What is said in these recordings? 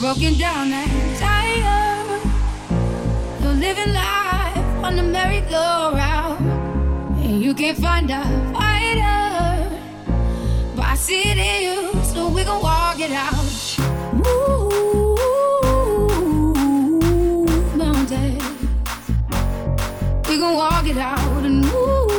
broken down and tired. You're living life on the merry-go-round, and you can't find a fighter. But I see it in you, so we gon' walk it out. Move mountains, we gon' walk it out and move.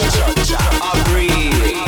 I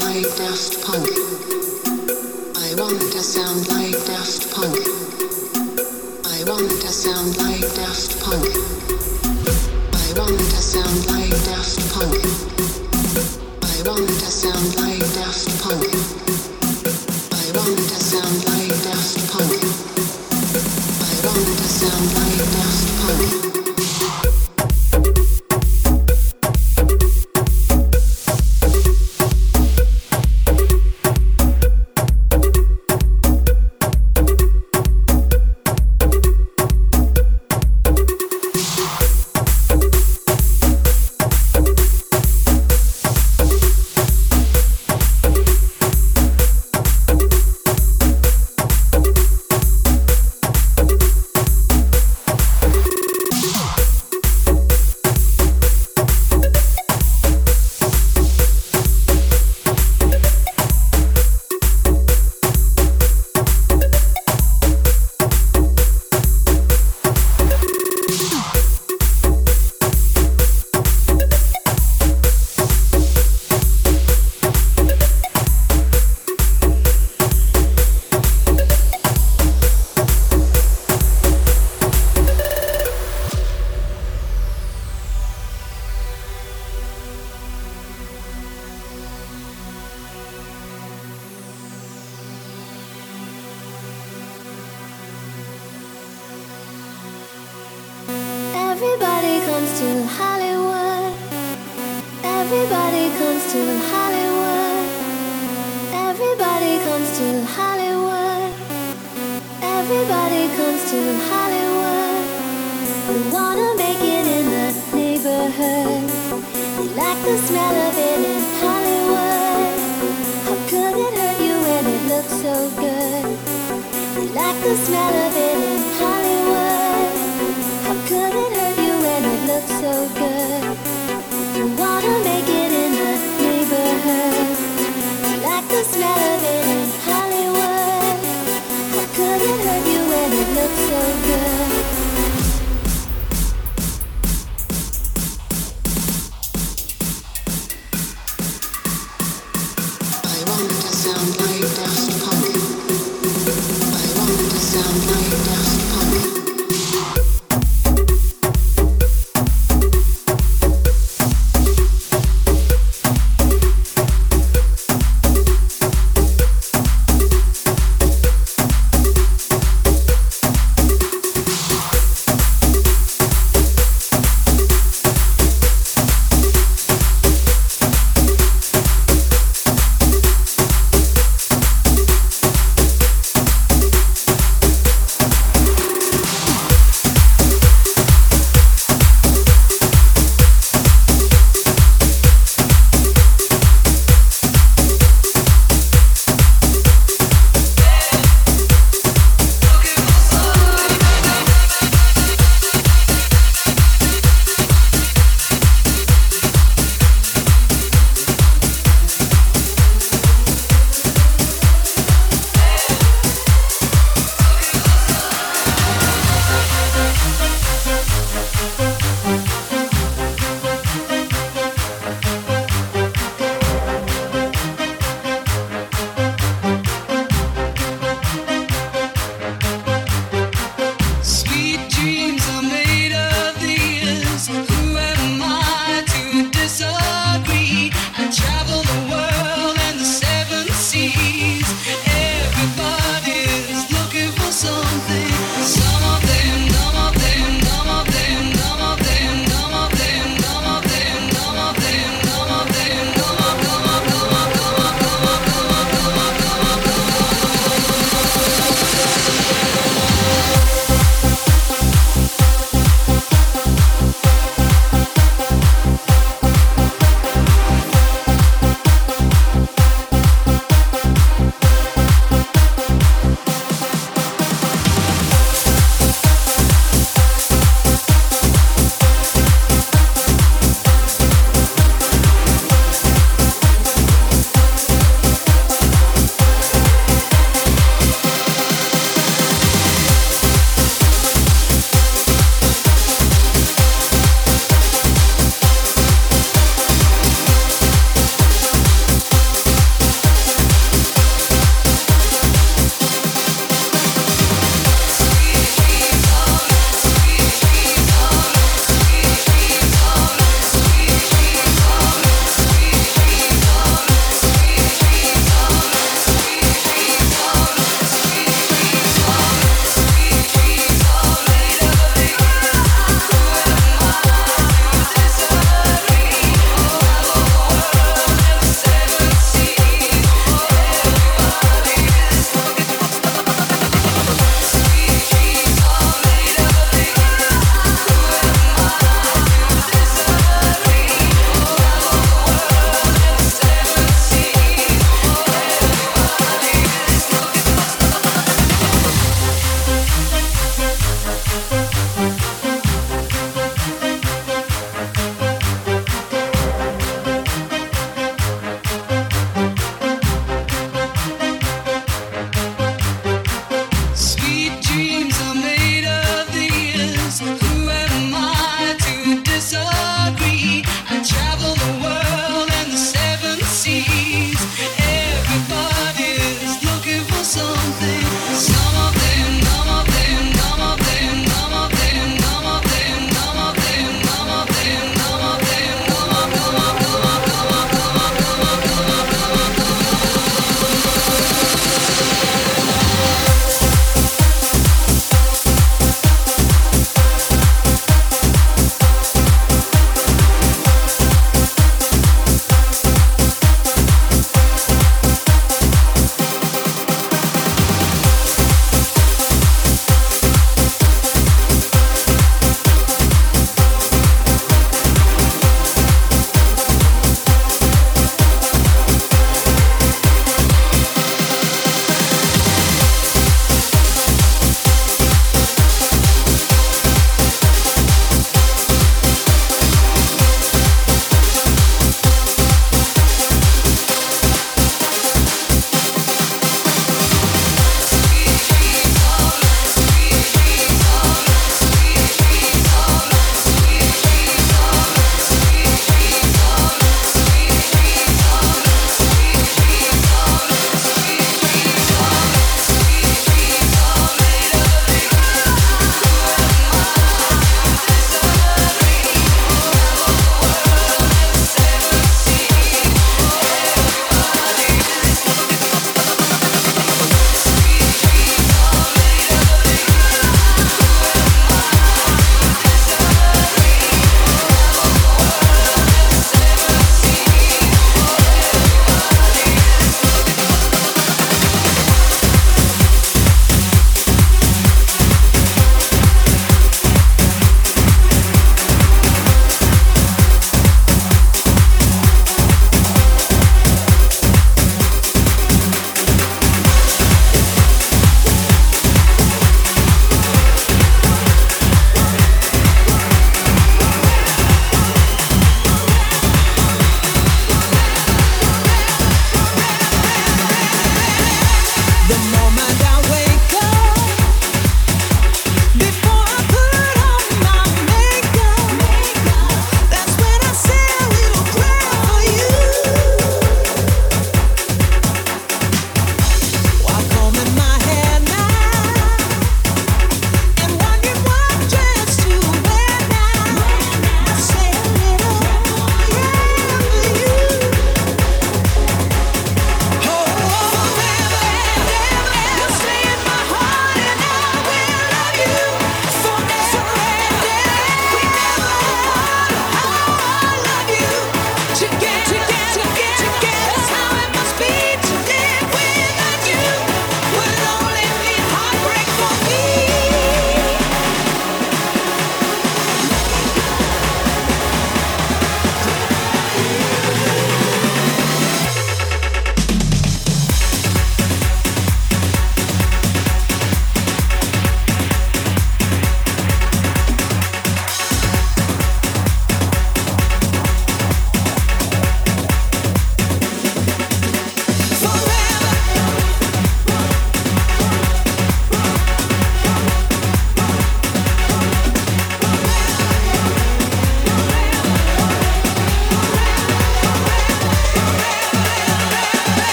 like Daft Punk. I want to sound like Daft Punk. I want to sound like Daft Punk. I want to sound like Daft Punk. I want to sound like Daft Punk.